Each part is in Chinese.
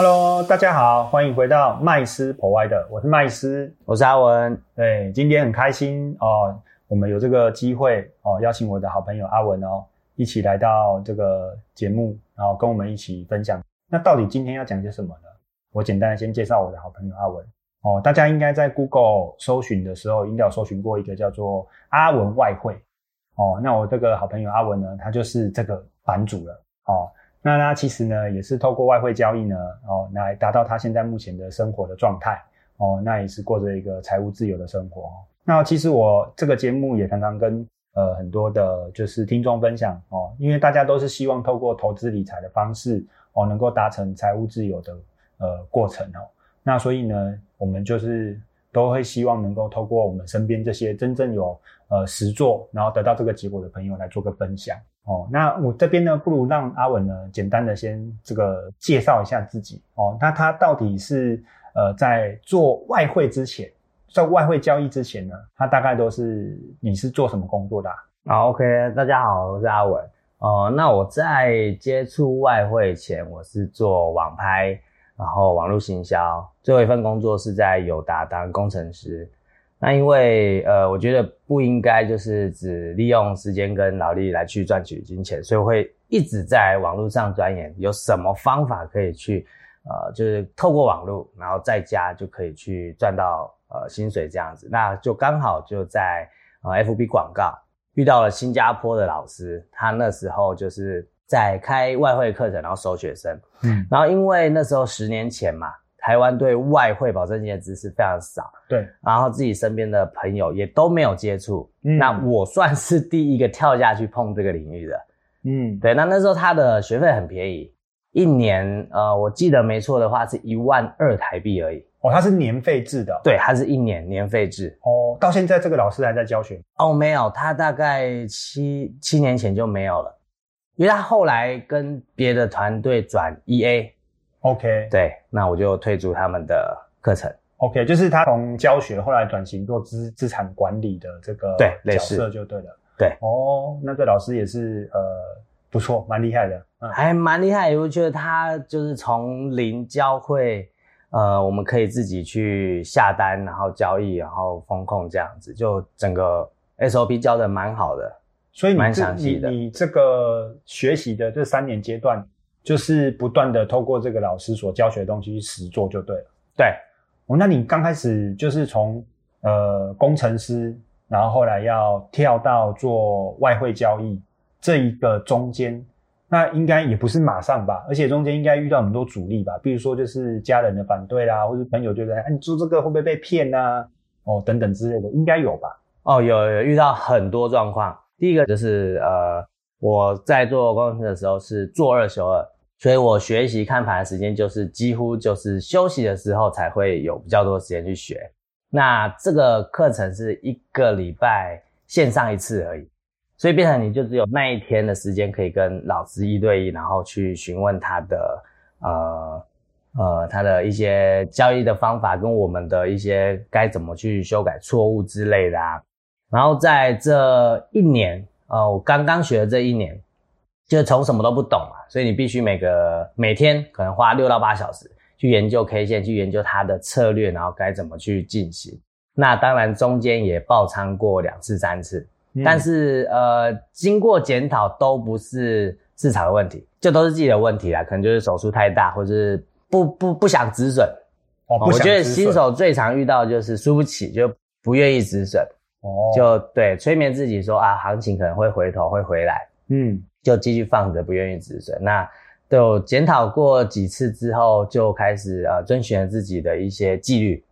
Hello，大家好，欢迎回到麦斯 Provider，我是麦斯，我是阿文。对，今天很开心哦，我们有这个机会哦，邀请我的好朋友阿文哦，一起来到这个节目，然后跟我们一起分享。那到底今天要讲些什么呢？我简单的先介绍我的好朋友阿文哦，大家应该在 Google 搜寻的时候，应该有搜寻过一个叫做阿文外汇哦。那我这个好朋友阿文呢，他就是这个版主了哦。那他其实呢，也是透过外汇交易呢，哦，来达到他现在目前的生活的状态，哦，那也是过着一个财务自由的生活。那其实我这个节目也常常跟呃很多的，就是听众分享哦，因为大家都是希望透过投资理财的方式，哦，能够达成财务自由的呃过程哦。那所以呢，我们就是都会希望能够透过我们身边这些真正有呃实做，然后得到这个结果的朋友来做个分享。哦，那我这边呢，不如让阿文呢，简单的先这个介绍一下自己哦。那他到底是呃，在做外汇之前，在外汇交易之前呢，他大概都是你是做什么工作的？好，OK，大家好，我是阿文。哦，那我在接触外汇前，我是做网拍，然后网络行销，最后一份工作是在友达当工程师。那因为呃，我觉得不应该就是只利用时间跟劳力来去赚取金钱，所以我会一直在网络上钻研有什么方法可以去呃，就是透过网络，然后在家就可以去赚到呃薪水这样子。那就刚好就在呃 FB 广告遇到了新加坡的老师，他那时候就是在开外汇课程，然后收学生。嗯，然后因为那时候十年前嘛。台湾对外汇保证金的知识非常少，对，然后自己身边的朋友也都没有接触，那我算是第一个跳下去碰这个领域的，嗯，对，那那时候他的学费很便宜，一年，呃，我记得没错的话是一万二台币而已，哦，他是年费制的，对，他是一年年费制，哦，到现在这个老师还在教学，哦，没有，他大概七七年前就没有了，因为他后来跟别的团队转 EA。OK，对，那我就退出他们的课程。OK，就是他从教学后来转型做资资产管理的这个对角色就对了。对，哦，那个老师也是呃不错，蛮厉害的，还蛮厉害。我觉得他就是从零教会，呃，我们可以自己去下单，然后交易，然后风控这样子，就整个 SOP 教的蛮好的，所以蛮详细的。你这个学习的这三年阶段。就是不断的透过这个老师所教学的东西去实做就对了。对，哦，那你刚开始就是从呃工程师，然后后来要跳到做外汇交易这一个中间，那应该也不是马上吧？而且中间应该遇到很多阻力吧？比如说就是家人的反对啦，或者朋友觉得哎你做这个会不会被骗呐？哦等等之类的，应该有吧？哦，有有遇到很多状况。第一个就是呃我在做工程师的时候是做二休二。所以我学习看盘的时间就是几乎就是休息的时候才会有比较多的时间去学。那这个课程是一个礼拜线上一次而已，所以变成你就只有那一天的时间可以跟老师一对一，然后去询问他的呃呃他的一些交易的方法，跟我们的一些该怎么去修改错误之类的啊。然后在这一年，呃，我刚刚学的这一年。就从什么都不懂啊，所以你必须每个每天可能花六到八小时去研究 K 线，去研究它的策略，然后该怎么去进行。那当然中间也爆仓过两次三次，但是呃经过检讨都不是市场的问题，这都是自己的问题啦，可能就是手术太大，或者是不不不想止损。哦，我觉得新手最常遇到就是输不起，就不愿意止损。哦，就对，催眠自己说啊，行情可能会回头会回来。嗯。就继续放着，不愿意止损。那都检讨过几次之后，就开始呃遵循自己的一些纪律。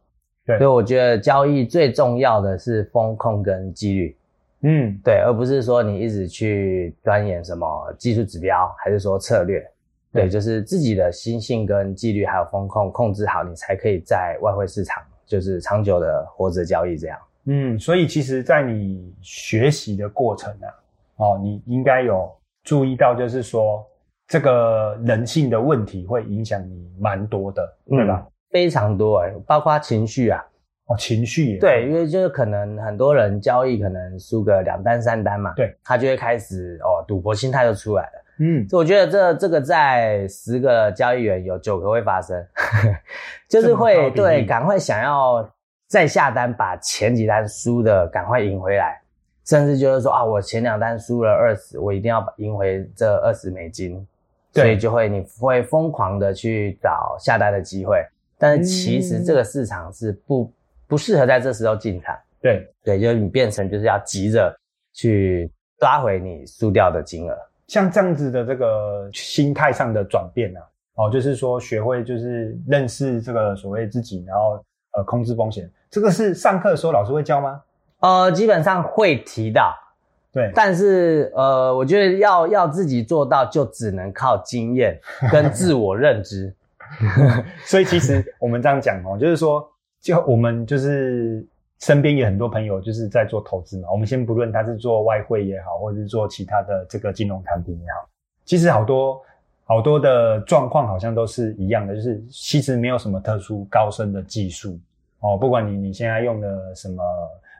对，所以我觉得交易最重要的是风控跟纪律。嗯，对，而不是说你一直去钻研什么技术指标，还是说策略。对，就是自己的心性跟纪律还有风控控制好，你才可以在外汇市场就是长久的活着交易这样。嗯，所以其实，在你学习的过程啊，哦，你应该有。注意到，就是说，这个人性的问题会影响你蛮多的，对吧？非常多哎，包括情绪啊，哦，情绪也，对，因为就是可能很多人交易可能输个两单三单嘛，对，他就会开始哦，赌博心态就出来了，嗯，所以我觉得这这个在十个交易员有九个会发生，就是会对赶快想要再下单把前几单输的赶快赢回来，甚至就是说啊，我前两单输了二十，我一定要把赢回这二十美金，对。所以就会你会疯狂的去找下单的机会，但是其实这个市场是不不适合在这时候进场。对，对，就是你变成就是要急着去抓回你输掉的金额。像这样子的这个心态上的转变啊，哦，就是说学会就是认识这个所谓自己，然后呃控制风险，这个是上课的时候老师会教吗？呃，基本上会提到，对，但是呃，我觉得要要自己做到，就只能靠经验跟自我认知。所以其实我们这样讲哦，就是说，就我们就是身边有很多朋友就是在做投资嘛。我们先不论他是做外汇也好，或者是做其他的这个金融产品也好，其实好多好多的状况好像都是一样的，就是其实没有什么特殊高深的技术哦。不管你你现在用的什么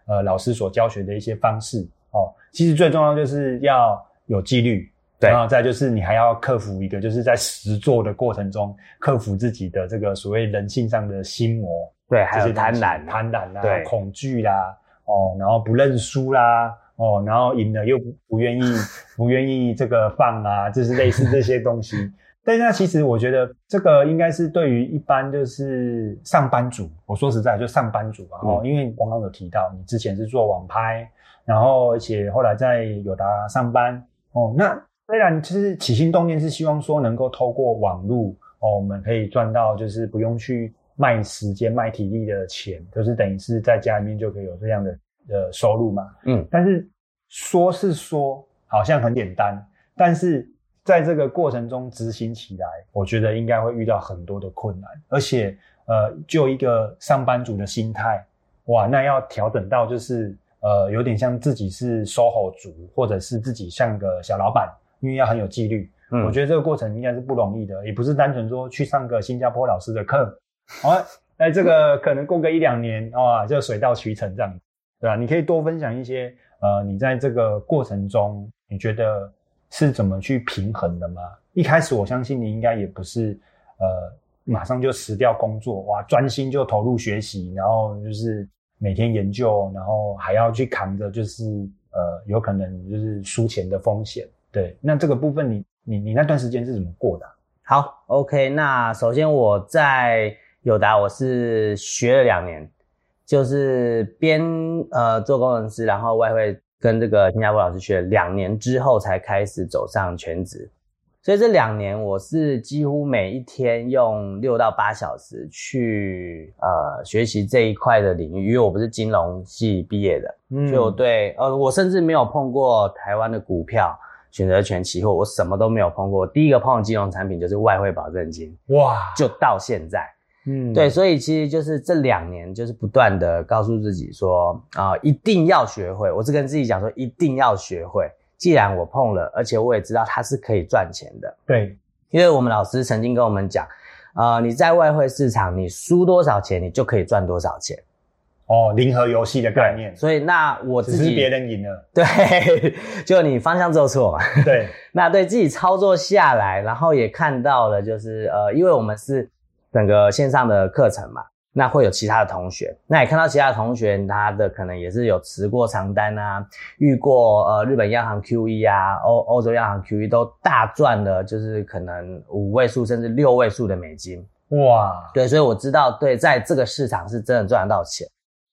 呃老师所教学的一些方式哦，其实最重要就是要有纪律。然后再就是你还要克服一个，就是在实做的过程中克服自己的这个所谓人性上的心魔，对，还有这些东西贪婪，贪婪啦、对恐惧啦，哦，然后不认输啦，哦，然后赢了又不不愿意不愿意这个放啊，就是类似这些东西。但是那其实我觉得这个应该是对于一般就是上班族，我说实在就上班族啊，哦，因为你刚刚有提到你之前是做网拍，然后而且后来在友达上班，哦，那虽然其实起心动念是希望说能够透过网络哦，我们可以赚到就是不用去卖时间、卖体力的钱，就是等于是在家里面就可以有这样的呃收入嘛。嗯，但是说是说好像很简单，但是在这个过程中执行起来，我觉得应该会遇到很多的困难，而且呃，就一个上班族的心态，哇，那要调整到就是呃，有点像自己是 SOHO 族，或者是自己像个小老板，因为要很有纪律。嗯。我觉得这个过程应该是不容易的，也不是单纯说去上个新加坡老师的课，哦，那，这个可能过个一两年，哇、就水到渠成这样，对吧、你可以多分享一些，呃，你在这个过程中，你觉得是怎么去平衡的吗？一开始我相信你应该也不是，呃，马上就辞掉工作，哇，专心就投入学习，然后就是每天研究，然后还要去扛着就是呃，有可能就是输钱的风险。对，那这个部分你你你那段时间是怎么过的、好，OK。那首先我在友达我是学了两年，就是边呃做工程师，然后外汇跟这个新加坡老师学了两年之后，才开始走上全职。所以这两年我是几乎每一天用六到八小时去呃学习这一块的领域，因为我不是金融系毕业的，嗯所以我对呃我甚至没有碰过台湾的股票、选择权、期货，我什么都没有碰过。第一个碰的金融产品就是外汇保证金，哇，就到现在。嗯对，所以其实就是这两年，就是不断的告诉自己说啊、一定要学会。我是跟自己讲说，一定要学会。既然我碰了，而且我也知道它是可以赚钱的，对，因为我们老师曾经跟我们讲，呃，你在外汇市场，你输多少钱，你就可以赚多少钱。哦，零和游戏的概念，所以那我自己只是别人赢了，对，就你方向做错嘛。对，那对自己操作下来，然后也看到了，就是呃，因为我们是整个线上的课程嘛，那会有其他的同学，那也看到其他的同学，他的可能也是有持过长单啊，遇过呃日本央行 QE 啊，欧欧洲央行 QE 都大赚了，就是可能五位数甚至六位数的美金。哇，对，所以我知道，对，在这个市场是真的赚得到钱。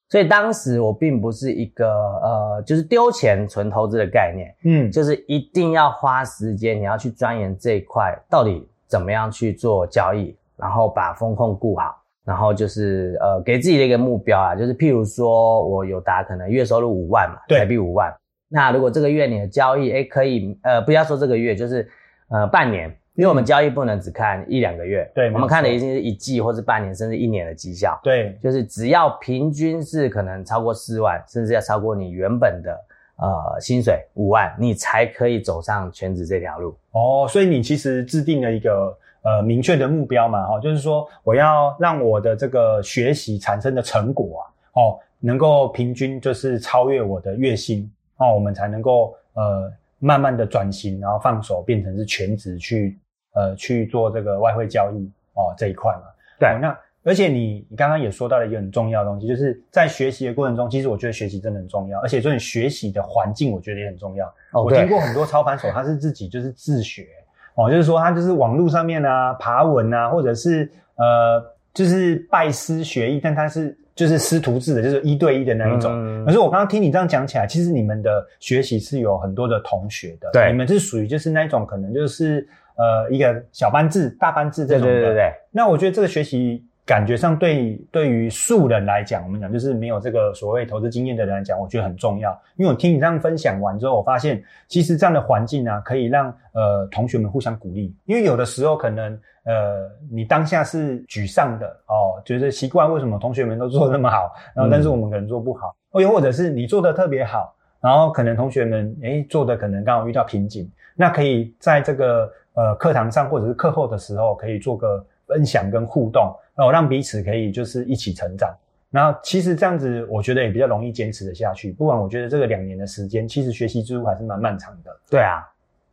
所以当时我并不是一个呃，就是丢钱纯投资的概念，嗯，就是一定要花时间，你要去钻研这一块到底怎么样去做交易，然后把风控顾好，然后就是呃给自己的一个目标啊，就是譬如说我有达可能月收入五万嘛，台币五万，那如果这个月你的交易诶可以呃不要说这个月，就是呃半年，因为我们交易不能只看一两个月，对我们看的一定是一季或是半年甚至一年的绩效，对，就是只要平均是可能超过四万，甚至要超过你原本的呃薪水五万，你才可以走上全职这条路。哦，所以你其实制定了一个呃明确的目标嘛，哈、就是说我要让我的这个学习产生的成果啊，哦，能够平均就是超越我的月薪，哦，我们才能够呃慢慢的转型，然后放手变成是全职去呃去做这个外汇交易哦这一块嘛。对哦那而且你你刚刚也说到了一个很重要的东西，就是在学习的过程中，其实我觉得学习真的很重要，而且这种学习的环境我觉得也很重要。哦我听过很多操盘手，他是自己就是自学哦，就是说他就是网络上面啊爬文啊，或者是呃就是拜师学艺，但他是就是师徒制的，就是一对一的那一种。嗯可是我刚刚听你这样讲起来，其实你们的学习是有很多的同学的，对你们是属于就是那一种可能就是呃一个小班制、大班制这种的。对对对，那我觉得这个学习感觉上对对于素人来讲，我们讲就是没有这个所谓投资经验的人来讲，我觉得很重要。因为我听你这样分享完之后，我发现其实这样的环境啊，可以让呃同学们互相鼓励。因为有的时候可能呃你当下是沮丧的哦，觉得奇怪为什么同学们都做那么好，然后但是我们可能做不好，或又或者是你做的特别好，然后可能同学们诶做的可能刚好遇到瓶颈，那可以在这个呃课堂上或者是课后的时候，可以做个分享跟互动，然后让彼此可以就是一起成长。然后其实这样子，我觉得也比较容易坚持的下去。不管我觉得这个两年的时间，其实学习之路还是蛮漫长的。对啊，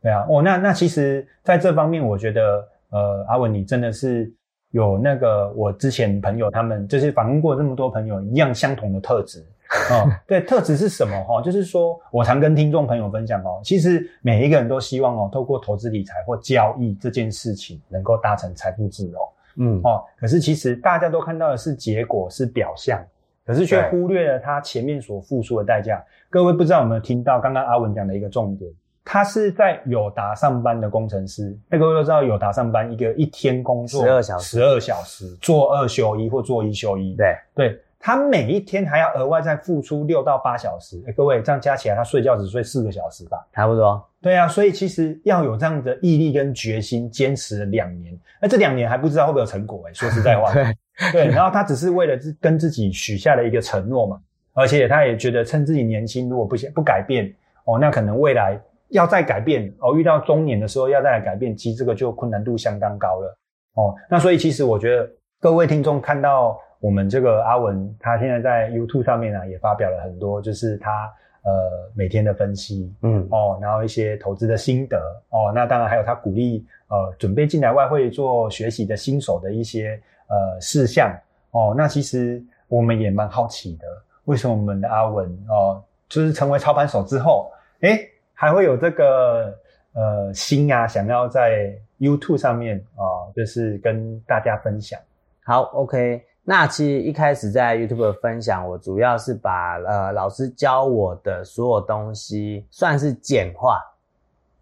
对啊，哦，那那其实在这方面，我觉得呃，阿文你真的是有那个我之前朋友他们就是访问过这么多朋友一样相同的特质。哦，对，特质是什么？哈、就是说我常跟听众朋友分享哦，其实每一个人都希望哦，透过投资理财或交易这件事情，能够达成财富自由。嗯，哦，可是其实大家都看到的是结果，是表象，可是却忽略了他前面所付出的代价。各位不知道有没有听到刚刚阿文讲的一个重点？他是在友达上班的工程师，那各位都知道友达上班一个一天工作十二小时。十二小时，做二休一或做一休一，对，对他每一天还要额外再付出六到八小时。哎，各位这样加起来，他睡觉只睡四个小时吧？差不多。对啊，所以其实要有这样的毅力跟决心，坚持了两年，那这两年还不知道会不会有成果哎、说实在话，对，对，然后他只是为了自跟自己许下了一个承诺嘛，而且他也觉得趁自己年轻，如果不不改变哦，那可能未来要再改变哦，遇到中年的时候要再来改变，其实这个就困难度相当高了哦。那所以其实我觉得各位听众看到我们这个阿文，他现在在 YouTube 上面呢、也发表了很多，就是他呃每天的分析，嗯，哦，然后一些投资的心得哦，那当然还有他鼓励呃准备进来外汇做学习的新手的一些呃事项哦。那其实我们也蛮好奇的，为什么我们的阿文哦，就是成为操盘手之后，诶，还会有这个呃心啊，想要在 YouTube 上面啊、就是跟大家分享。好，OK。那其实一开始在 YouTube 的分享，我主要是把呃老师教我的所有东西算是简化，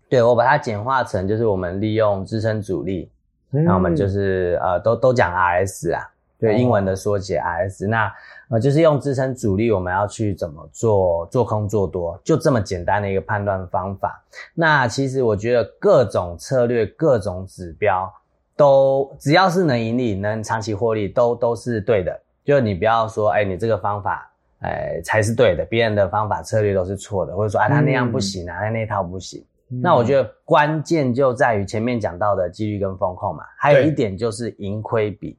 对我把它简化成就是我们利用支撑阻力，那我们就是呃都都讲 RS 啊，对哦英文的缩写 RS。那呃就是用支撑阻力，我们要去怎么做做空做多，就这么简单的一个判断方法。那其实我觉得各种策略、各种指标都只要是能盈利、能长期获利，都都是对的。就是你不要说，哎，你这个方法，哎才是对的，别人的方法策略都是错的，或者说啊他那样不行啊，他那套不行。那我觉得得关键就在于前面讲到的纪律跟风控嘛，还有一点就是盈亏比。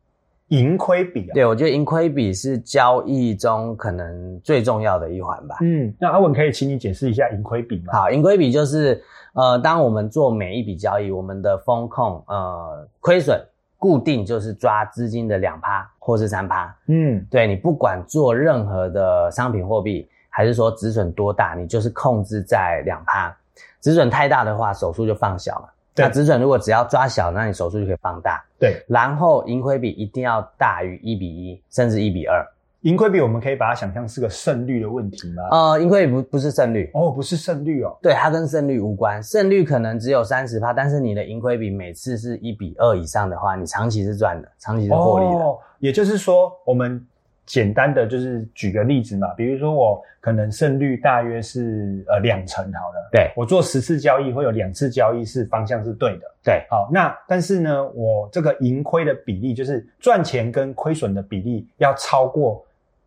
盈亏比啊，对我觉得盈亏比是交易中可能最重要的一环吧。嗯，那阿文可以请你解释一下盈亏比吗？好，盈亏比就是呃，当我们做每一笔交易，我们的风控呃亏损固定就是抓资金的两趴或是三趴。嗯，对你不管做任何的商品货币，还是说止损多大，你就是控制在两趴。止损太大的话，手数就放小嘛。对那止损如果只要抓小，那你手数就可以放大。对，然后盈亏比一定要大于一比一，甚至一比二。盈亏比我们可以把它想象是个胜率的问题吗？呃，盈亏比不不是胜率，哦，不是胜率哦。对，它跟胜率无关。胜率可能只有三十趴，但是你的盈亏比每次是一比二以上的话，你长期是赚的，长期是获利的。哦，也就是说，我们简单的就是举个例子嘛，比如说我可能胜率大约是呃两成好了，对我做十次交易会有两次交易是方向是对的。对好，那但是呢，我这个盈亏的比例，就是赚钱跟亏损的比例要超过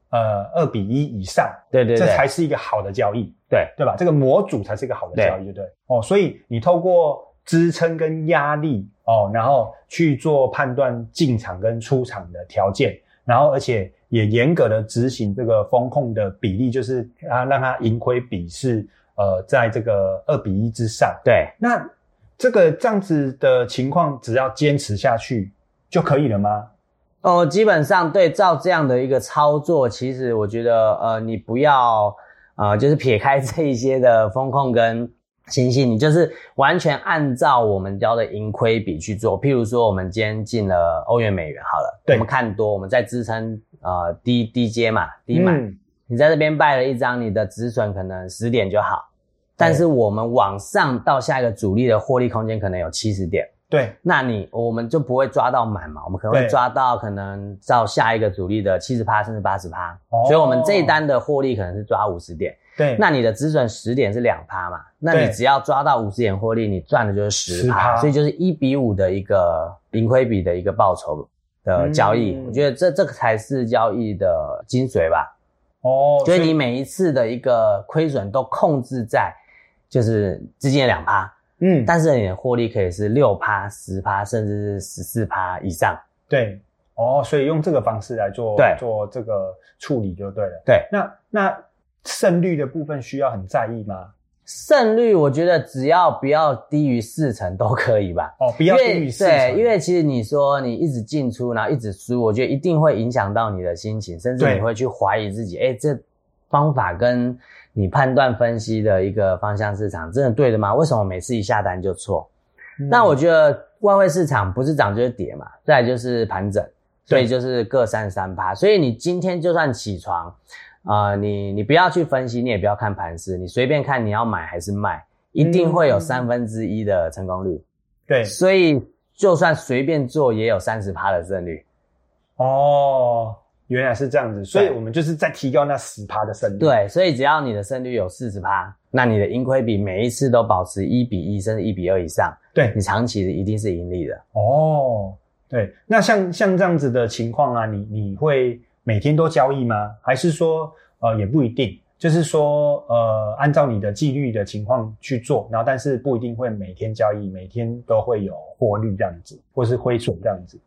呃二比一以上，对对对这才是一个好的交易。对对吧？这个模组才是一个好的交易，对不对？哦，所以你透过支撑跟压力哦，然后去做判断进场跟出场的条件，然后而且也严格的执行这个风控的比例，就是啊让它盈亏比是呃，在这个二比一之上。对，那这个这样子的情况，只要坚持下去就可以了吗？哦，基本上对，照这样的一个操作，其实我觉得，呃，你不要，呃，就是撇开这一些的风控跟。星星，你就是完全按照我们教的盈亏比去做。譬如说，我们今天进了欧元美元，好了，我们看多，我们在支撑呃低低阶嘛，低买。你在这边败了一张，你的止损可能十点就好，但是我们往上到下一个主力的获利空间可能有七十点。对，那你我们就不会抓到满嘛，我们可能会抓到可能到下一个主力的七十趴甚至八十趴，所以我们这一单的获利可能是抓五十点。对，那你的止损十点是两趴嘛？那你只要抓到五十点获利，你赚的就是十趴，所以就是一比五的一个盈亏比的一个报酬的交易。我觉得这这个才是交易的精髓吧。哦，所以你每一次的一个亏损都控制在就是资金的两趴，嗯，但是你的获利可以是六趴、十趴，甚至是十四趴以上。对，哦，所以用这个方式来做做这个处理就对了。对，那那。胜率的部分需要很在意吗？胜率我觉得只要不要低于四成都可以吧。哦，不要低于四成。对，因为其实你说你一直进出，然后一直输，我觉得一定会影响到你的心情，甚至你会去怀疑自己。哎，这方法跟你判断分析的一个方向市场真的对的吗？为什么每次一下单就错？那我觉得外汇市场不是涨就是跌嘛，再就是盘整，所以就是各三三趴。所以你今天就算起床。啊，你你不要去分析，你也不要看盘势，你随便看你要买还是卖，一定会有三分之一的成功率。对，所以就算随便做，也有三十趴的胜率。哦，原来是这样子，所以我们就是在提高那十趴的胜率。对，所以只要你的胜率有四十趴，那你的盈亏比每一次都保持一比一，甚至一比二以上，对你长期的一定是盈利的。哦，对，那像像这样子的情况啊，你你会。每天都交易吗？还是说，呃，也不一定。就是说，呃，按照你的纪律的情况去做，然后但是不一定会每天交易，每天都会有获利这样子，或是亏损这样子。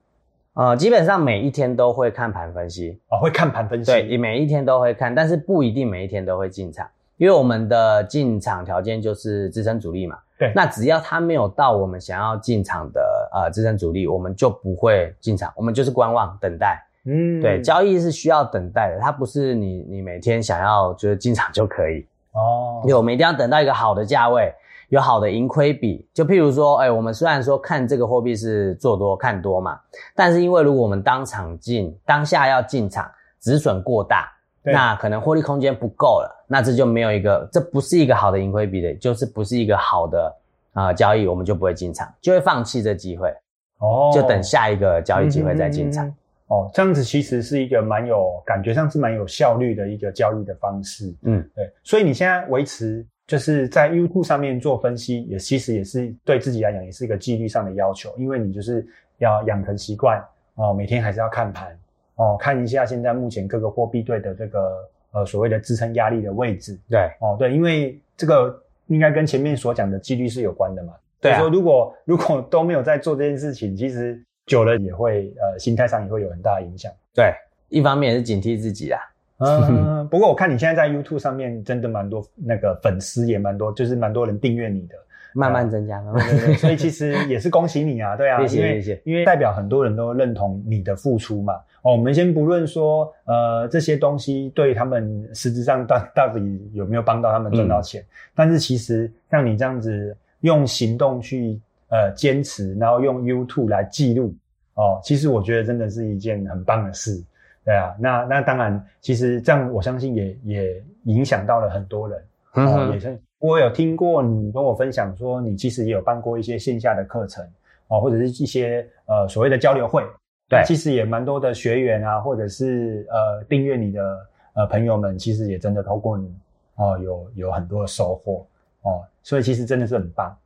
呃，基本上每一天都会看盘分析哦，会看盘分析。对，每一天都会看，但是不一定每一天都会进场，因为我们的进场条件就是支撑主力嘛。对，那只要它没有到我们想要进场的呃支撑主力，我们就不会进场，我们就是观望等待。嗯，对，交易是需要等待的，它不是你你每天想要就是进场就可以哦。有，我们一定要等到一个好的价位，有好的盈亏比。就譬如说，哎，我们虽然说看这个货币是做多看多嘛，但是因为如果我们当场进，当下要进场，止损过大，那可能获利空间不够了，那这就没有一个，这不是一个好的盈亏比的，就是不是一个好的啊交易，我们就不会进场，就会放弃这机会哦，就等下一个交易机会再进场。哦，这样子其实是一个蛮有感觉上是蛮有效率的一个交易的方式。嗯，对。所以你现在维持就是在 YouTube 上面做分析，也其实也是对自己来讲也是一个纪律上的要求，因为你就是要养成习惯哦，每天还是要看盘哦，看一下现在目前各个货币对的这个呃所谓的支撑压力的位置。对，哦对，因为这个应该跟前面所讲的纪律是有关的嘛。对啊。说如果如果都没有在做这件事情，其实。久了也会呃，心态上也会有很大的影响。对，一方面也是警惕自己啊。嗯，不过我看你现在在 YouTube 上面真的蛮多那个粉丝也蛮多，就是蛮多人订阅你的，慢慢增加。对对对，所以其实也是恭喜你啊，对啊，谢谢谢谢，因为代表很多人都认同你的付出嘛。哦，我们先不论说呃这些东西对他们实质上到到底有没有帮到他们赚到钱，但是其实像你这样子用行动去。呃，坚持，然后用 YouTube 来记录。哦，其实我觉得真的是一件很棒的事，对啊，那那当然，其实这样我相信也也影响到了很多人，哦，也是我有听过你跟我分享说，你其实也有办过一些线下的课程。哦，或者是一些呃所谓的交流会，对，其实也蛮多的学员啊，或者是呃订阅你的呃朋友们，其实也真的透过你哦，有有很多的收获。哦，所以其实真的是很棒。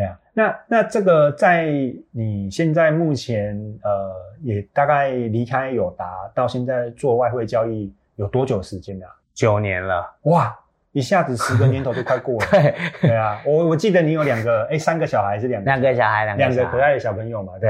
对啊，那那这个在你现在目前呃，也大概离开友达到现在做外汇交易有多久时间了？九年了，哇，一下子十个年头都快过了。对对啊，我我记得你有两个，哎，三个小孩是两两个小孩，两两个可爱的小朋友嘛，对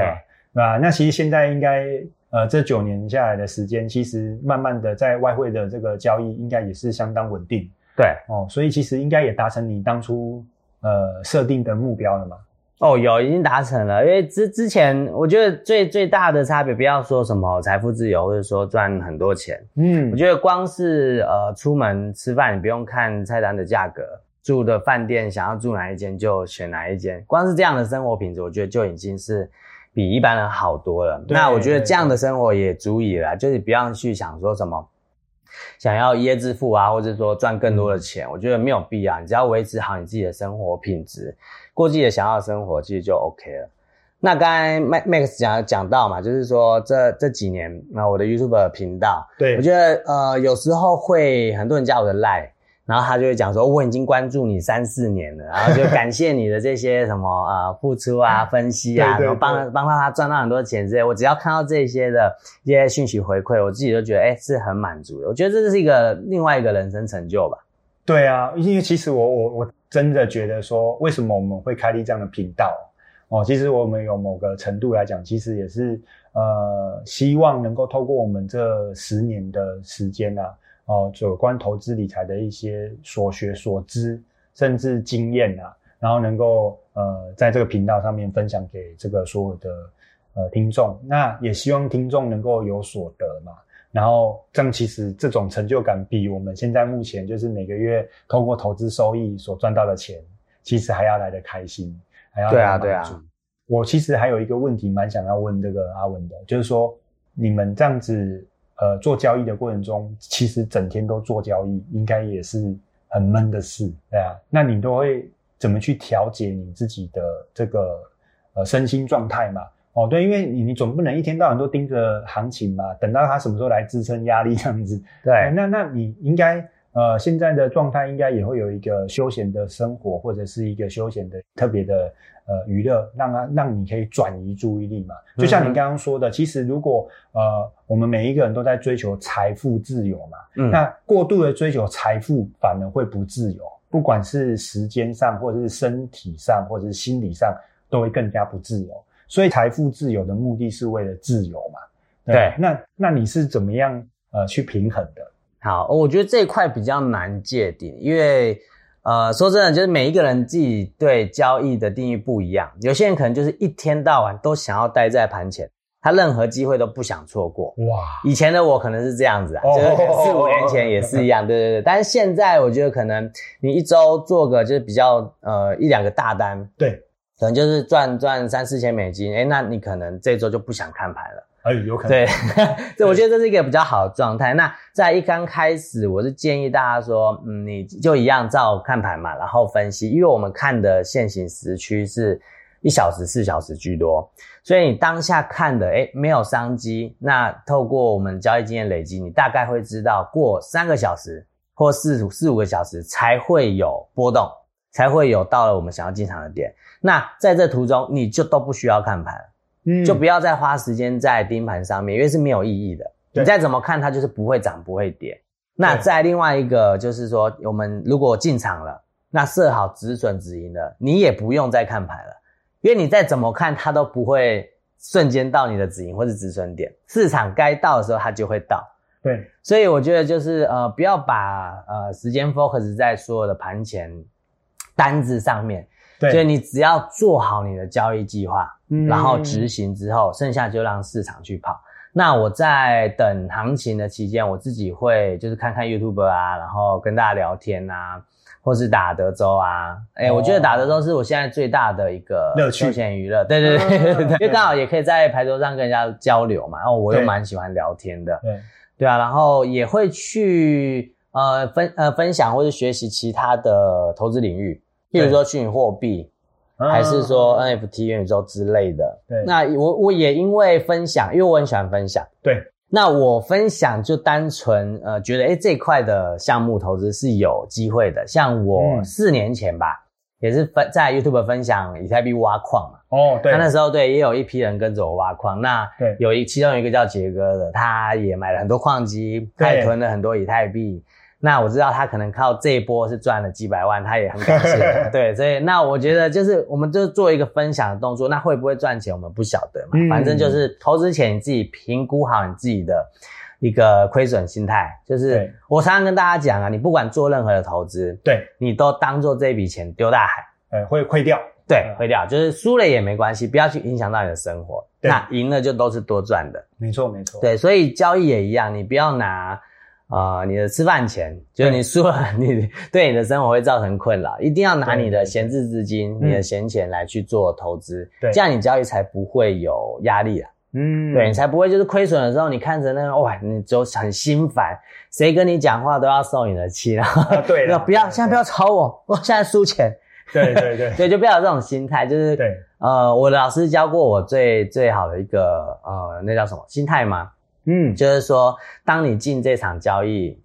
吧？啊，那其实现在应该呃，这九年下来的时间，其实慢慢的在外汇的这个交易应该也是相当稳定。对，哦，所以其实应该也达成你当初呃设定的目标了吗。哦，有已经达成了，因为之之前我觉得最最大的差别，不要说什么财富自由，或者说赚很多钱，嗯我觉得光是呃出门吃饭，你不用看菜单的价格，住的饭店想要住哪一间就选哪一间，光是这样的生活品质，我觉得就已经是比一般人好多了。那我觉得对这样的生活也足以了，就是不要去想说什么。想要一夜致富啊，或者说赚更多的钱，我觉得没有必要。你只要维持好你自己的生活品质，过自己的想要的生活，其实就 OK 了。那刚才 Max Max 讲讲到嘛，就是说这这几年那我的 YouTube 频道，对我觉得呃有时候会很多人加我的 Line，然后他就会讲说我已经关注你三四年了，然后就感谢你的这些什么呃付出啊、分析啊，然后帮帮到他赚到很多钱之类。我只要看到这些的一些讯息回馈，我自己就觉得哎是很满足的。我觉得这是一个另外一个人生成就吧。对啊，因为其实我我我真的觉得说，为什么我们会开立这样的频道？哦，其实我们有某个程度来讲，其实也是呃，希望能够透过我们这十年的时间啊，哦，有关投资理财的一些所学所知，甚至经验啊，然后能够呃，在这个频道上面分享给这个所有的呃听众。那也希望听众能够有所得嘛。然后这样其实这种成就感比我们现在目前就是每个月通过投资收益所赚到的钱，其实还要来得开心，还要来对啊对啊得满足。我其实还有一个问题蛮想要问这个阿文的，就是说你们这样子呃做交易的过程中，其实整天都做交易，应该也是很闷的事，对啊？那你都会怎么去调节你自己的这个呃身心状态嘛？哦，对，因为你你总不能一天到晚都盯着行情嘛，等到它什么时候来支撑压力这样子。对，那那你应该呃现在的状态应该也会有一个休闲的生活，或者是一个休闲的特别的呃娱乐，让它让你可以转移注意力嘛。就像你刚刚说的，其实如果呃我们每一个人都在追求财富自由嘛，嗯那过度的追求财富反而会不自由，不管是时间上，或者是身体上，或者是心理上，都会更加不自由。所以财富自由的目的是为了自由嘛？对那那你是怎么样呃去平衡的？好，我觉得这一块比较难界定，因为呃，说真的，就是每一个人自己对交易的定义不一样。有些人可能就是一天到晚都想要待在盘前，他任何机会都不想错过。哇，以前的我可能是这样子啊，哦就是四五年前也是一样，对对对。但是现在我觉得可能你一周做个就是比较呃一两个大单，对，可能就是赚赚三四千美金，哎，那你可能这周就不想看盘了。哎，有可能，对，这我觉得这是一个比较好的状态。那在一刚开始，我是建议大家说，嗯，你就一样照看盘嘛，然后分析，因为我们看的现行时区是一小时、四小时居多，所以你当下看的，哎，没有商机。那透过我们交易经验累积，你大概会知道，过三个小时或四五四五个小时才会有波动，才会有到了我们想要进场的点。那在这途中，你就都不需要看盘。嗯就不要再花时间在盯盘上面，因为是没有意义的。你再怎么看，它就是不会涨不会跌。那对再另外一个就是说，我们如果进场了，那设好止损止盈了，你也不用再看盘了，因为你再怎么看，它都不会瞬间到你的止盈或是止损点。市场该到的时候，它就会到。对，所以我觉得就是呃，不要把呃时间 focus 在所有的盘前单子上面，对，所以你只要做好你的交易计划，嗯。然后执行之后，剩下就让市场去跑。那我在等行情的期间，我自己会就是看看 YouTube 啊，然后跟大家聊天啊，或是打德州啊。哎、哦。我觉得打德州是我现在最大的一个乐趣。休闲娱乐。对对对对对，因为刚好也可以在牌桌上跟人家交流嘛，然后我又对。蛮喜欢聊天的。对，对啊，然后也会去呃分呃分享或者学习其他的投资领域，譬如说虚拟货币，还是说 NFT 元宇宙之类的。嗯对那我我也因为分享，因为我很喜欢分享，对，那我分享就单纯呃觉得诶这一块的项目投资是有机会的。像我嗯四年前吧，也是分在 YouTube 分享以太币挖矿嘛。哦，对那，那时候对，也有一批人跟着我挖矿。那对有一其中有一个叫杰哥的，他也买了很多矿机，他也囤了很多以太币。那我知道他可能靠这一波是赚了几百万，他也很感谢。对，所以那我觉得就是我们就做一个分享的动作，那会不会赚钱我们不晓得嘛，嗯反正就是投资前你自己评估好你自己的一个亏损心态，就是我常常跟大家讲啊，你不管做任何的投资，对，你都当做这笔钱丢大海，呃，会亏掉。对嗯，会掉，就是输了也没关系，不要去影响到你的生活。对那赢了就都是多赚的。没错，没错。对，所以交易也一样，你不要拿呃你的吃饭钱，就是你输了，你对你的生活会造成困扰，一定要拿你的闲置资金、嗯你的闲钱来去做投资，对。这样你交易才不会有压力啊。嗯，对你才不会就是亏损的时候，你看着那个哇，你就很心烦，谁跟你讲话都要受你的气，然后啊对啦 不要现在不要吵我，我现在输钱，对对对。对，就不要有这种心态，就是对，呃，我的老师教过我最最好的一个呃，那叫什么心态吗？嗯，就是说，当你进这场交易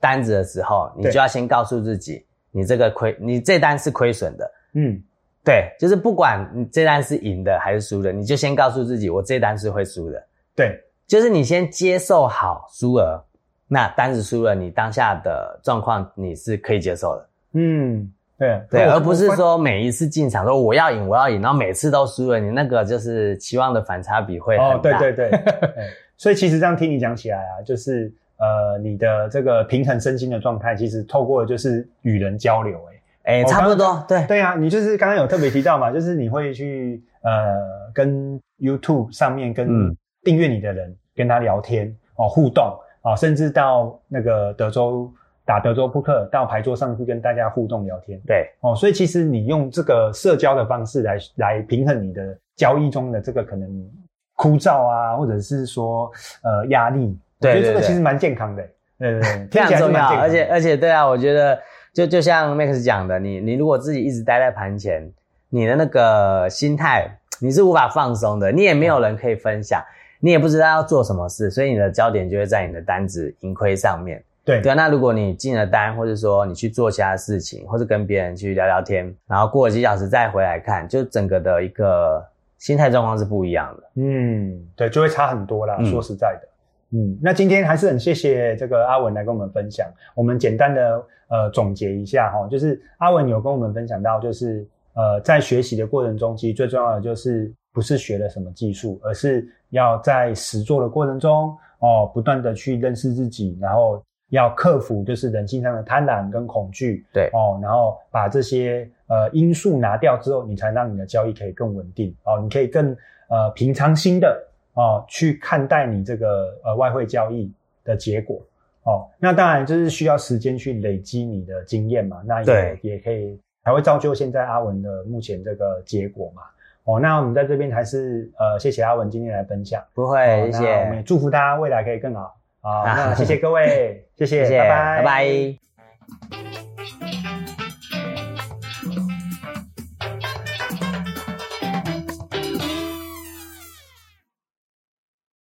单子的时候，你就要先告诉自己，你这个亏，你这单是亏损的。嗯，对，就是不管你这单是赢的还是输的，你就先告诉自己，我这单是会输的。对，就是你先接受好输额，那单子输了，你当下的状况你是可以接受的。嗯，对对，而不是说每一次进场说我要赢，我要赢，然后每次都输了，你那个就是期望的反差比会很大。哦，对对对，对 所以其实这样听你讲起来啊，就是呃，你的这个平衡身心的状态，其实透过就是与人交流、欸，哎，我差不多，对。对啊，你就是刚刚有特别提到嘛，就是你会去呃跟 YouTube 上面跟嗯。订阅你的人跟他聊天哦，互动哦，甚至到那个德州打德州扑克，到牌桌上去跟大家互动聊天。对。哦，所以其实你用这个社交的方式来来平衡你的交易中的这个可能枯燥啊，或者是说呃压力，对我觉得这个其实蛮健康的，对对对，非常重要，而且而且对啊，我觉得就就像 Max 讲的，你你如果自己一直待在盘前，你的那个心态你是无法放松的，你也没有人可以分享，你也不知道要做什么事，所以你的焦点就会在你的单子盈亏上面。对。对啊，那如果你进了单，或者说你去做其他事情，或者跟别人去聊聊天，然后过了几小时再回来看，就整个的一个心态状况是不一样的。嗯，对，就会差很多啦。嗯说实在的，嗯，那今天还是很谢谢这个阿文来跟我们分享。我们简单的呃总结一下哈，就是阿文有跟我们分享到，就是呃在学习的过程中，其实最重要的就是不是学了什么技术，而是要在实做的过程中哦，不断的去认识自己，然后要克服就是人性上的贪婪跟恐惧，对哦，然后把这些呃因素拿掉之后，你才让你的交易可以更稳定哦，你可以更呃平常心的哦去看待你这个呃外汇交易的结果哦。那当然就是需要时间去累积你的经验嘛，那也对也可以才会造就现在阿文的目前这个结果嘛。哦，那我们在这边还是呃谢谢阿文今天来分享，不会，哦谢谢我们也，祝福大家未来可以更好。好，那谢谢各位，谢谢，谢谢，拜拜，拜拜